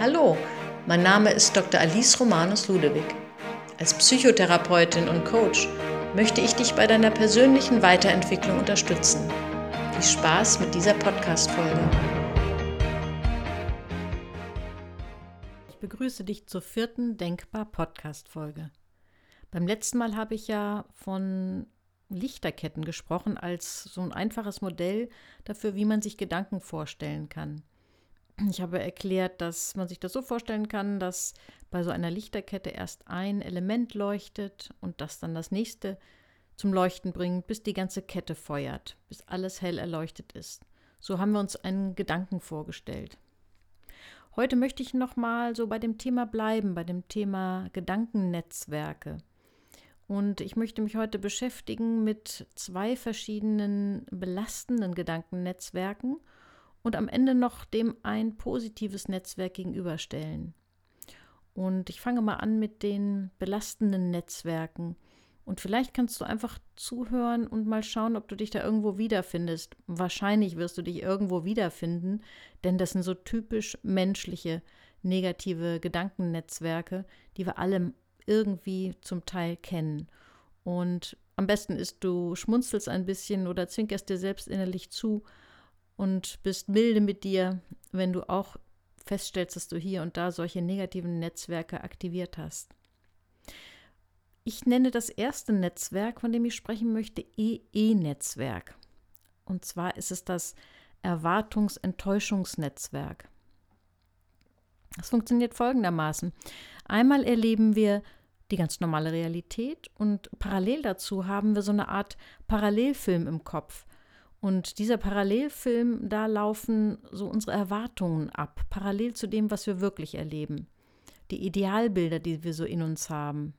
Hallo, mein Name ist Dr. Alice Romanus Ludewig. Als Psychotherapeutin und Coach möchte ich dich bei deiner persönlichen Weiterentwicklung unterstützen. Viel Spaß mit dieser Podcast-Folge. Ich begrüße dich zur vierten Denkbar-Podcast-Folge. Beim letzten Mal habe ich ja von Lichterketten gesprochen als so ein einfaches Modell dafür, wie man sich Gedanken vorstellen kann. Ich habe erklärt, dass man sich das so vorstellen kann, dass bei so einer Lichterkette erst ein Element leuchtet und das dann das nächste zum Leuchten bringt, bis die ganze Kette feuert, bis alles hell erleuchtet ist. So haben wir uns einen Gedanken vorgestellt. Heute möchte ich noch mal so bei dem Thema bleiben, bei dem Thema Gedankennetzwerke. Und ich möchte mich heute beschäftigen mit zwei verschiedenen belastenden Gedankennetzwerken und am Ende noch dem ein positives Netzwerk gegenüberstellen. Und ich fange mal an mit den belastenden Netzwerken. Und vielleicht kannst du einfach zuhören und mal schauen, ob du dich da irgendwo wiederfindest. Wahrscheinlich wirst du dich irgendwo wiederfinden, denn das sind so typisch menschliche negative Gedankennetzwerke, die wir alle irgendwie zum Teil kennen. Und am besten ist, du schmunzelst ein bisschen oder zwinkerst dir selbst innerlich zu und bist milde mit dir, wenn du auch feststellst, dass du hier und da solche negativen Netzwerke aktiviert hast. Ich nenne das erste Netzwerk, von dem ich sprechen möchte, EE-Netzwerk. Und zwar ist es das Erwartungsenttäuschungsnetzwerk. Das funktioniert folgendermaßen. Einmal erleben wir die ganz normale Realität und parallel dazu haben wir so eine Art Parallelfilm im Kopf. Und dieser Parallelfilm, da laufen so unsere Erwartungen ab, parallel zu dem, was wir wirklich erleben. Die Idealbilder, die wir so in uns haben.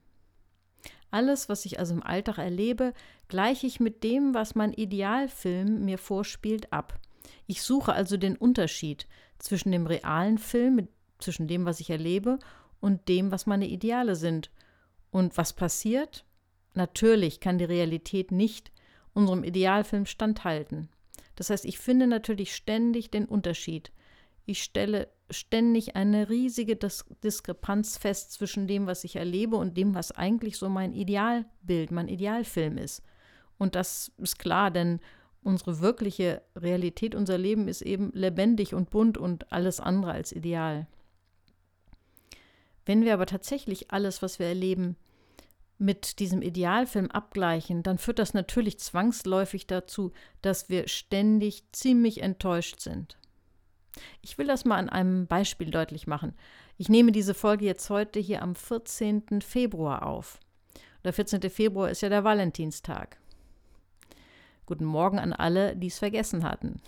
Alles, was ich also im Alltag erlebe, gleiche ich mit dem, was mein Idealfilm mir vorspielt, ab. Ich suche also den Unterschied zwischen dem realen Film, zwischen dem, was ich erlebe, und dem, was meine Ideale sind. Und was passiert? Natürlich kann die Realität nicht unserem Idealfilm standhalten. Das heißt, ich finde natürlich ständig den Unterschied. Ich stelle ständig eine riesige Dis Diskrepanz fest zwischen dem, was ich erlebe und dem, was eigentlich so mein Idealbild, mein Idealfilm ist. Und das ist klar, denn unsere wirkliche Realität, unser Leben ist eben lebendig und bunt und alles andere als ideal. Wenn wir aber tatsächlich alles, was wir erleben, mit diesem Idealfilm abgleichen, dann führt das natürlich zwangsläufig dazu, dass wir ständig ziemlich enttäuscht sind. Ich will das mal an einem Beispiel deutlich machen. Ich nehme diese Folge jetzt heute hier am 14. Februar auf. Der 14. Februar ist ja der Valentinstag. Guten Morgen an alle, die es vergessen hatten.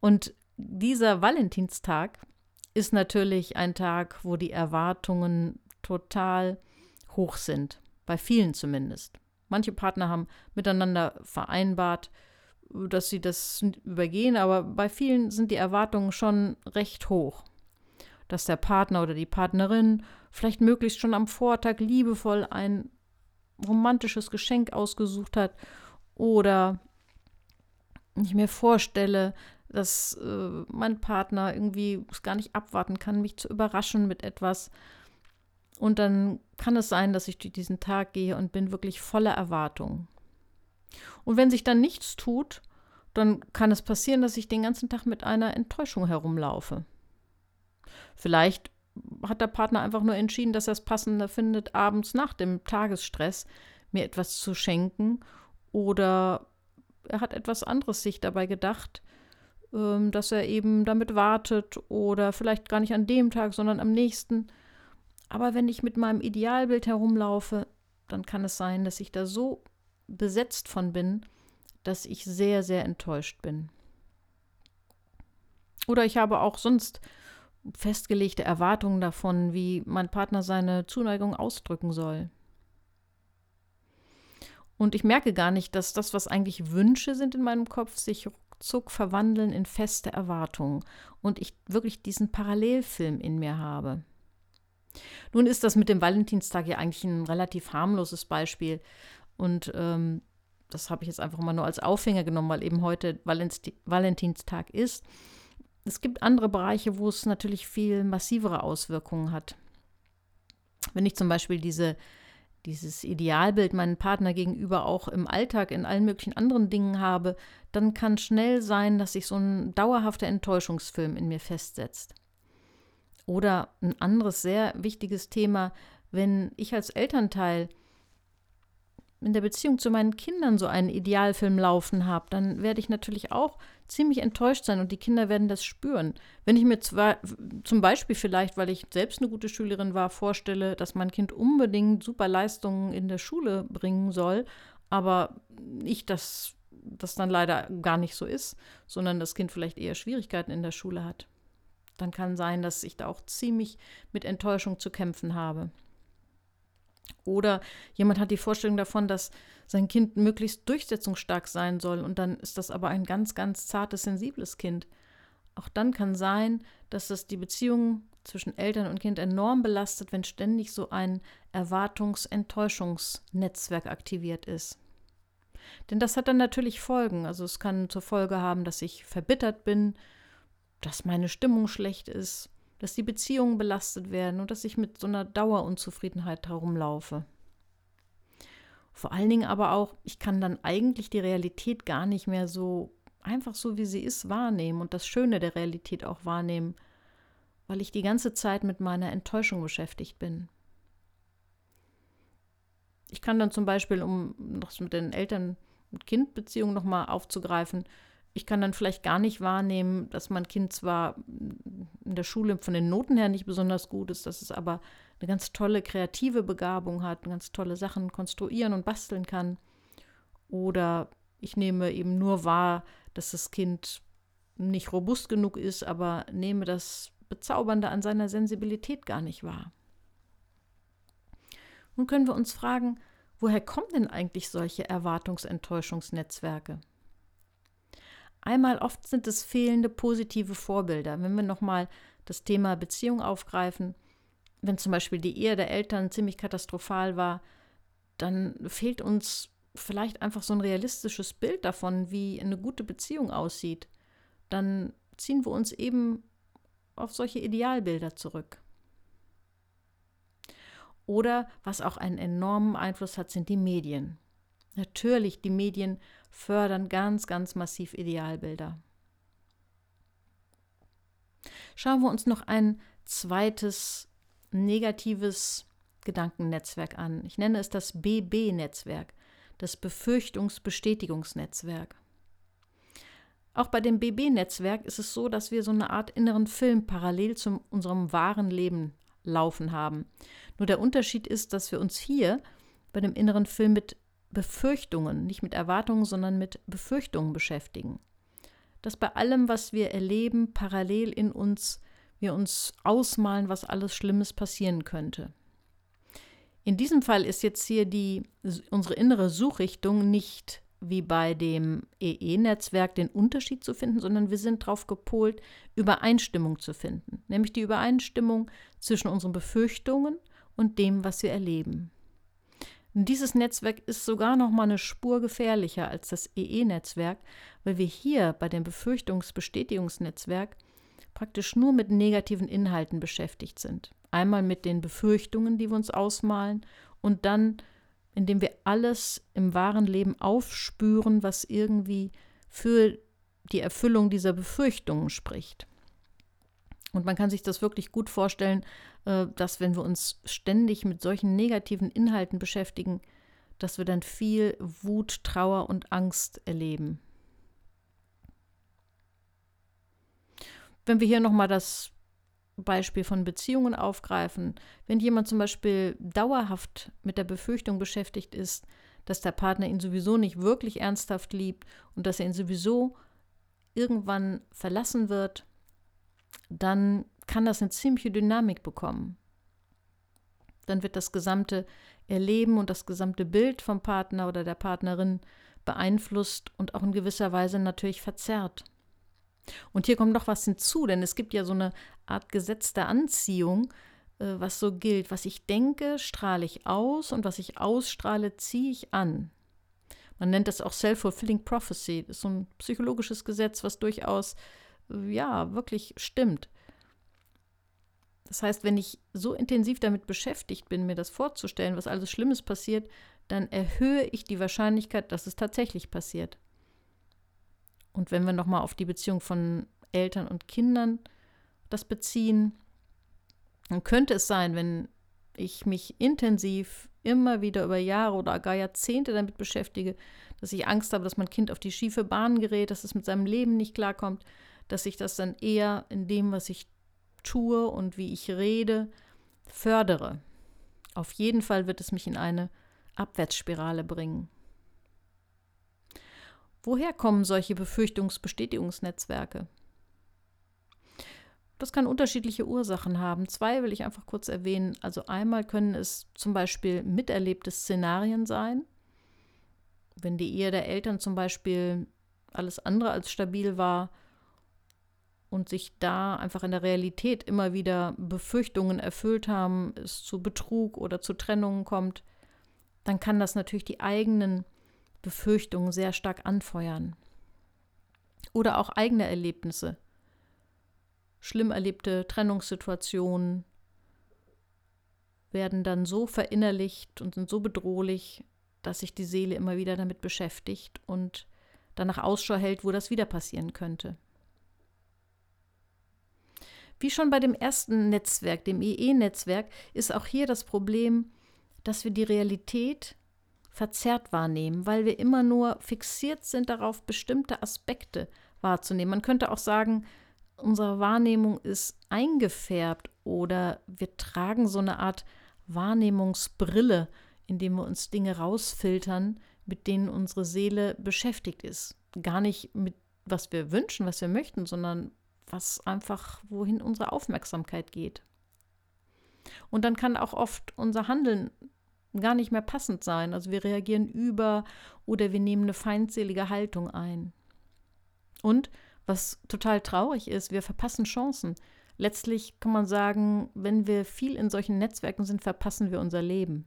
Und dieser Valentinstag ist natürlich ein Tag, wo die Erwartungen total hoch sind, bei vielen zumindest. Manche Partner haben miteinander vereinbart, dass sie das übergehen, aber bei vielen sind die Erwartungen schon recht hoch. Dass der Partner oder die Partnerin vielleicht möglichst schon am Vortag liebevoll ein romantisches Geschenk ausgesucht hat oder ich mir vorstelle, dass äh, mein Partner irgendwie es gar nicht abwarten kann, mich zu überraschen mit etwas, und dann kann es sein, dass ich diesen Tag gehe und bin wirklich voller Erwartung. Und wenn sich dann nichts tut, dann kann es passieren, dass ich den ganzen Tag mit einer Enttäuschung herumlaufe. Vielleicht hat der Partner einfach nur entschieden, dass er es passender findet, abends nach dem Tagesstress mir etwas zu schenken oder er hat etwas anderes sich dabei gedacht, ähm, dass er eben damit wartet oder vielleicht gar nicht an dem Tag, sondern am nächsten. Aber wenn ich mit meinem Idealbild herumlaufe, dann kann es sein, dass ich da so besetzt von bin, dass ich sehr, sehr enttäuscht bin. Oder ich habe auch sonst festgelegte Erwartungen davon, wie mein Partner seine Zuneigung ausdrücken soll. Und ich merke gar nicht, dass das, was eigentlich Wünsche sind in meinem Kopf, sich ruckzuck verwandeln in feste Erwartungen und ich wirklich diesen Parallelfilm in mir habe. Nun ist das mit dem Valentinstag ja eigentlich ein relativ harmloses Beispiel. Und ähm, das habe ich jetzt einfach mal nur als Aufhänger genommen, weil eben heute Valentinstag ist. es gibt andere Bereiche, wo es natürlich viel massivere Auswirkungen hat. Wenn ich zum Beispiel diese, dieses Idealbild meinem Partner gegenüber auch im Alltag in allen möglichen anderen Dingen habe, dann kann schnell sein, dass sich so ein dauerhafter Enttäuschungsfilm in mir festsetzt. Oder ein anderes sehr wichtiges Thema, wenn ich als Elternteil in der Beziehung zu meinen Kindern so einen Idealfilm laufen habe, dann werde ich natürlich auch ziemlich enttäuscht sein und die Kinder werden das spüren. Wenn ich mir zwar zum Beispiel vielleicht, weil ich selbst eine gute Schülerin war, vorstelle, dass mein Kind unbedingt super Leistungen in der Schule bringen soll, aber ich das, das dann leider gar nicht so ist, sondern das Kind vielleicht eher Schwierigkeiten in der Schule hat, dann kann sein, dass ich da auch ziemlich mit Enttäuschung zu kämpfen habe. Oder jemand hat die Vorstellung davon, dass sein Kind möglichst durchsetzungsstark sein soll und dann ist das aber ein ganz, ganz zartes, sensibles Kind. Auch dann kann sein, dass das die Beziehung zwischen Eltern und Kind enorm belastet, wenn ständig so ein Erwartungs-Enttäuschungsnetzwerk aktiviert ist. Denn das hat dann natürlich Folgen. Also es kann zur Folge haben, dass ich verbittert bin, dass meine Stimmung schlecht ist, dass die Beziehungen belastet werden und dass ich mit so einer Dauerunzufriedenheit herumlaufe. Vor allen Dingen aber auch, ich kann dann eigentlich die Realität gar nicht mehr so einfach so, wie sie ist, wahrnehmen und das Schöne der Realität auch wahrnehmen, weil ich die ganze Zeit mit meiner Enttäuschung beschäftigt bin. Ich kann dann zum Beispiel, um das mit den Eltern- und Kindbeziehungen nochmal aufzugreifen, ich kann dann vielleicht gar nicht wahrnehmen, dass mein Kind zwar in der Schule von den Noten her nicht besonders gut ist, dass es aber eine ganz tolle kreative Begabung hat, ganz tolle Sachen konstruieren und basteln kann. Oder ich nehme eben nur wahr, dass das Kind nicht robust genug ist, aber nehme das Bezaubernde an seiner Sensibilität gar nicht wahr. Nun können wir uns fragen, woher kommen denn eigentlich solche Erwartungsenttäuschungsnetzwerke? Einmal oft sind es fehlende positive Vorbilder. Wenn wir nochmal das Thema Beziehung aufgreifen, wenn zum Beispiel die Ehe der Eltern ziemlich katastrophal war, dann fehlt uns vielleicht einfach so ein realistisches Bild davon, wie eine gute Beziehung aussieht. Dann ziehen wir uns eben auf solche Idealbilder zurück. Oder was auch einen enormen Einfluss hat, sind die Medien. Natürlich, die Medien fördern ganz, ganz massiv Idealbilder. Schauen wir uns noch ein zweites negatives Gedankennetzwerk an. Ich nenne es das BB-Netzwerk, das Befürchtungsbestätigungsnetzwerk. Auch bei dem BB-Netzwerk ist es so, dass wir so eine Art inneren Film parallel zu unserem wahren Leben laufen haben. Nur der Unterschied ist, dass wir uns hier bei dem inneren Film mit Befürchtungen, nicht mit Erwartungen, sondern mit Befürchtungen beschäftigen. Dass bei allem, was wir erleben, parallel in uns wir uns ausmalen, was alles Schlimmes passieren könnte. In diesem Fall ist jetzt hier die, unsere innere Suchrichtung nicht wie bei dem EE-Netzwerk den Unterschied zu finden, sondern wir sind darauf gepolt, Übereinstimmung zu finden, nämlich die Übereinstimmung zwischen unseren Befürchtungen und dem, was wir erleben. Dieses Netzwerk ist sogar noch mal eine Spur gefährlicher als das EE-Netzwerk, weil wir hier bei dem Befürchtungsbestätigungsnetzwerk praktisch nur mit negativen Inhalten beschäftigt sind. Einmal mit den Befürchtungen, die wir uns ausmalen und dann, indem wir alles im wahren Leben aufspüren, was irgendwie für die Erfüllung dieser Befürchtungen spricht. Und man kann sich das wirklich gut vorstellen, äh, dass wenn wir uns ständig mit solchen negativen Inhalten beschäftigen, dass wir dann viel Wut, Trauer und Angst erleben. Wenn wir hier nochmal das Beispiel von Beziehungen aufgreifen, wenn jemand zum Beispiel dauerhaft mit der Befürchtung beschäftigt ist, dass der Partner ihn sowieso nicht wirklich ernsthaft liebt und dass er ihn sowieso irgendwann verlassen wird, dann kann das eine ziemliche Dynamik bekommen. Dann wird das gesamte Erleben und das gesamte Bild vom Partner oder der Partnerin beeinflusst und auch in gewisser Weise natürlich verzerrt. Und hier kommt noch was hinzu, denn es gibt ja so eine Art Gesetz der Anziehung, äh, was so gilt. Was ich denke, strahle ich aus und was ich ausstrahle, ziehe ich an. Man nennt das auch Self-Fulfilling Prophecy. Das ist so ein psychologisches Gesetz, was durchaus ja, wirklich stimmt. Das heißt, wenn ich so intensiv damit beschäftigt bin, mir das vorzustellen, was alles Schlimmes passiert, dann erhöhe ich die Wahrscheinlichkeit, dass es tatsächlich passiert. Und wenn wir nochmal auf die Beziehung von Eltern und Kindern das beziehen, dann könnte es sein, wenn ich mich intensiv immer wieder über Jahre oder gar Jahrzehnte damit beschäftige, dass ich Angst habe, dass mein Kind auf die schiefe Bahn gerät, dass es mit seinem Leben nicht klarkommt, dass ich das dann eher in dem, was ich tue und wie ich rede, fördere. Auf jeden Fall wird es mich in eine Abwärtsspirale bringen. Woher kommen solche Befürchtungsbestätigungsnetzwerke? Das kann unterschiedliche Ursachen haben. Zwei will ich einfach kurz erwähnen. Also einmal können es zum Beispiel miterlebte Szenarien sein. Wenn die Ehe der Eltern zum Beispiel alles andere als stabil war und sich da einfach in der Realität immer wieder Befürchtungen erfüllt haben, es zu Betrug oder zu Trennungen kommt, dann kann das natürlich die eigenen Befürchtungen sehr stark anfeuern. Oder auch eigene Erlebnisse. Schlimm erlebte Trennungssituationen werden dann so verinnerlicht und sind so bedrohlich, dass sich die Seele immer wieder damit beschäftigt und danach Ausschau hält, wo das wieder passieren könnte. Wie schon bei dem ersten Netzwerk, dem EE-Netzwerk, ist auch hier das Problem, dass wir die Realität verzerrt wahrnehmen, weil wir immer nur fixiert sind darauf, bestimmte Aspekte wahrzunehmen. Man könnte auch sagen, unsere Wahrnehmung ist eingefärbt oder wir tragen so eine Art Wahrnehmungsbrille, indem wir uns Dinge rausfiltern, mit denen unsere Seele beschäftigt ist. Gar nicht mit was wir wünschen, was wir möchten, sondern was einfach, wohin unsere Aufmerksamkeit geht. Und dann kann auch oft unser Handeln gar nicht mehr passend sein. Also wir reagieren über oder wir nehmen eine feindselige Haltung ein. Und was total traurig ist, wir verpassen Chancen. Letztlich kann man sagen, wenn wir viel in solchen Netzwerken sind, verpassen wir unser Leben.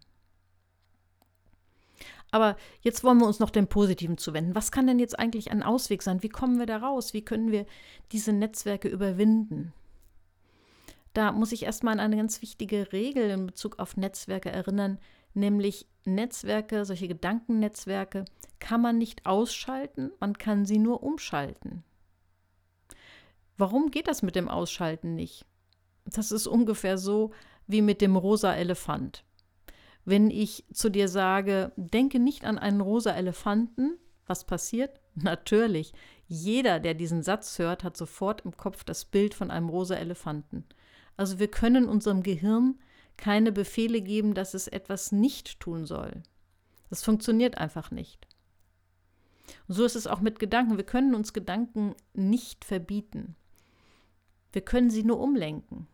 Aber jetzt wollen wir uns noch dem Positiven zuwenden. Was kann denn jetzt eigentlich ein Ausweg sein? Wie kommen wir da raus? Wie können wir diese Netzwerke überwinden? Da muss ich erstmal an eine ganz wichtige Regel in Bezug auf Netzwerke erinnern, nämlich Netzwerke, solche Gedankennetzwerke, kann man nicht ausschalten, man kann sie nur umschalten. Warum geht das mit dem Ausschalten nicht? Das ist ungefähr so wie mit dem rosa Elefant. Wenn ich zu dir sage, denke nicht an einen rosa Elefanten, was passiert? Natürlich, jeder, der diesen Satz hört, hat sofort im Kopf das Bild von einem rosa Elefanten. Also wir können unserem Gehirn keine Befehle geben, dass es etwas nicht tun soll. Das funktioniert einfach nicht. Und so ist es auch mit Gedanken. Wir können uns Gedanken nicht verbieten. Wir können sie nur umlenken.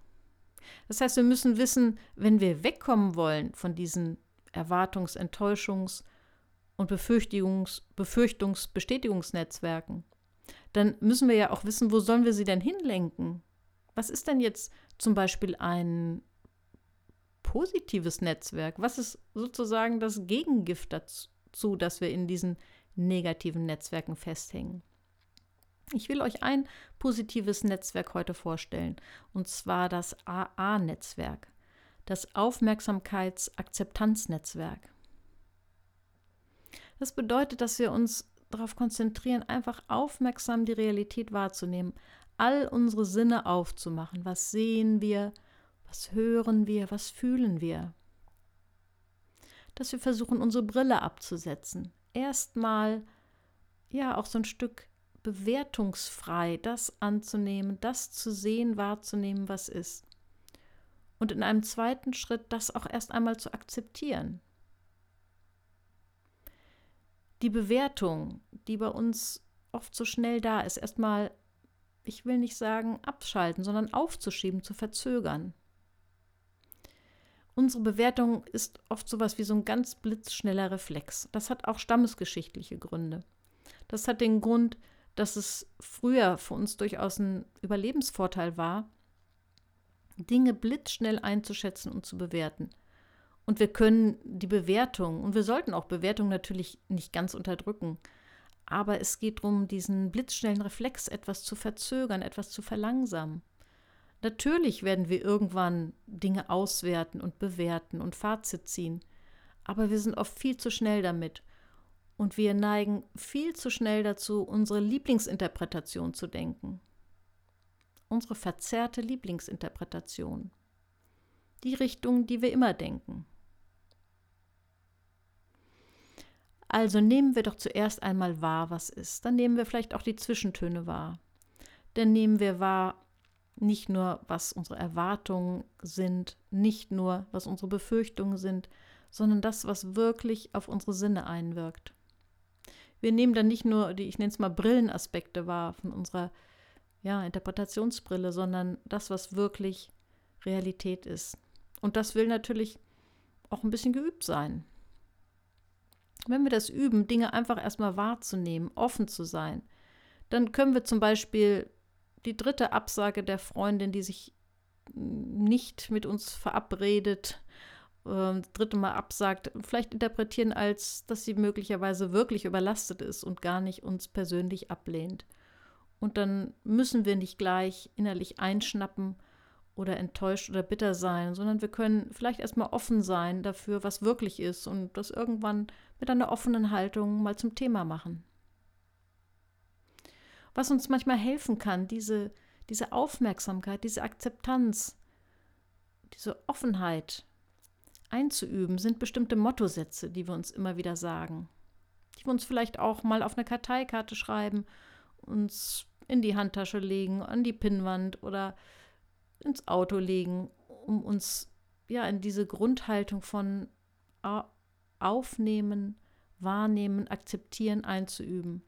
Das heißt, wir müssen wissen, wenn wir wegkommen wollen von diesen Erwartungs-, Enttäuschungs- und Befürchtungs-, Befürchtungs-Bestätigungsnetzwerken, dann müssen wir ja auch wissen, wo sollen wir sie denn hinlenken? Was ist denn jetzt zum Beispiel ein positives Netzwerk? Was ist sozusagen das Gegengift dazu, dass wir in diesen negativen Netzwerken festhängen? Ich will euch ein positives Netzwerk heute vorstellen, und zwar das AA-Netzwerk, das Aufmerksamkeitsakzeptanznetzwerk. Das bedeutet, dass wir uns darauf konzentrieren, einfach aufmerksam die Realität wahrzunehmen, all unsere Sinne aufzumachen. Was sehen wir? Was hören wir? Was fühlen wir? Dass wir versuchen, unsere Brille abzusetzen. Erstmal, ja, auch so ein Stück bewertungsfrei das anzunehmen, das zu sehen, wahrzunehmen, was ist. Und in einem zweiten Schritt das auch erst einmal zu akzeptieren. Die Bewertung, die bei uns oft so schnell da ist, erstmal, ich will nicht sagen abschalten, sondern aufzuschieben, zu verzögern. Unsere Bewertung ist oft sowas wie so ein ganz blitzschneller Reflex. Das hat auch stammesgeschichtliche Gründe. Das hat den Grund, dass es früher für uns durchaus ein Überlebensvorteil war, Dinge blitzschnell einzuschätzen und zu bewerten. Und wir können die Bewertung, und wir sollten auch Bewertung natürlich nicht ganz unterdrücken, aber es geht darum, diesen blitzschnellen Reflex etwas zu verzögern, etwas zu verlangsamen. Natürlich werden wir irgendwann Dinge auswerten und bewerten und Fazit ziehen, aber wir sind oft viel zu schnell damit und wir neigen viel zu schnell dazu, unsere Lieblingsinterpretation zu denken. Unsere verzerrte Lieblingsinterpretation. Die Richtung, die wir immer denken. Also nehmen wir doch zuerst einmal wahr, was ist. Dann nehmen wir vielleicht auch die Zwischentöne wahr. Dann nehmen wir wahr, nicht nur, was unsere Erwartungen sind, nicht nur, was unsere Befürchtungen sind, sondern das, was wirklich auf unsere Sinne einwirkt. Wir nehmen dann nicht nur die, ich nenne es mal Brillenaspekte wahr von unserer ja, Interpretationsbrille, sondern das, was wirklich Realität ist. Und das will natürlich auch ein bisschen geübt sein. Wenn wir das üben, Dinge einfach erstmal wahrzunehmen, offen zu sein, dann können wir zum Beispiel die dritte Absage der Freundin, die sich nicht mit uns verabredet, äh, dritte Mal absagt, vielleicht interpretieren als, dass sie möglicherweise wirklich überlastet ist und gar nicht uns persönlich ablehnt. Und dann müssen wir nicht gleich innerlich einschnappen oder enttäuscht oder bitter sein, sondern wir können vielleicht erstmal offen sein dafür, was wirklich ist und das irgendwann mit einer offenen Haltung mal zum Thema machen. Was uns manchmal helfen kann, diese, diese Aufmerksamkeit, diese Akzeptanz, diese Offenheit einzuüben, sind bestimmte Mottosätze, die wir uns immer wieder sagen. Die wir uns vielleicht auch mal auf eine Karteikarte schreiben, uns in die Handtasche legen, an die Pinnwand oder ins Auto legen, um uns ja in diese Grundhaltung von Aufnehmen, Wahrnehmen, Akzeptieren einzuüben.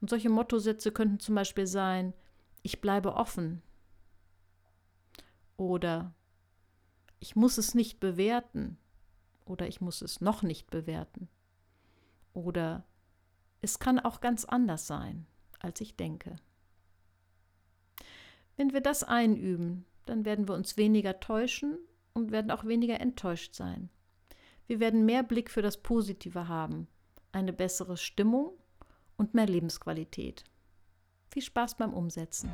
Und solche Mottosätze könnten zum Beispiel sein, ich bleibe offen oder ich muss es nicht bewerten oder ich muss es noch nicht bewerten oder es kann auch ganz anders sein, als ich denke. Wenn wir das einüben, dann werden wir uns weniger täuschen und werden auch weniger enttäuscht sein. Wir werden mehr Blick für das Positive haben, eine bessere Stimmung und mehr Lebensqualität. Viel Spaß beim Umsetzen.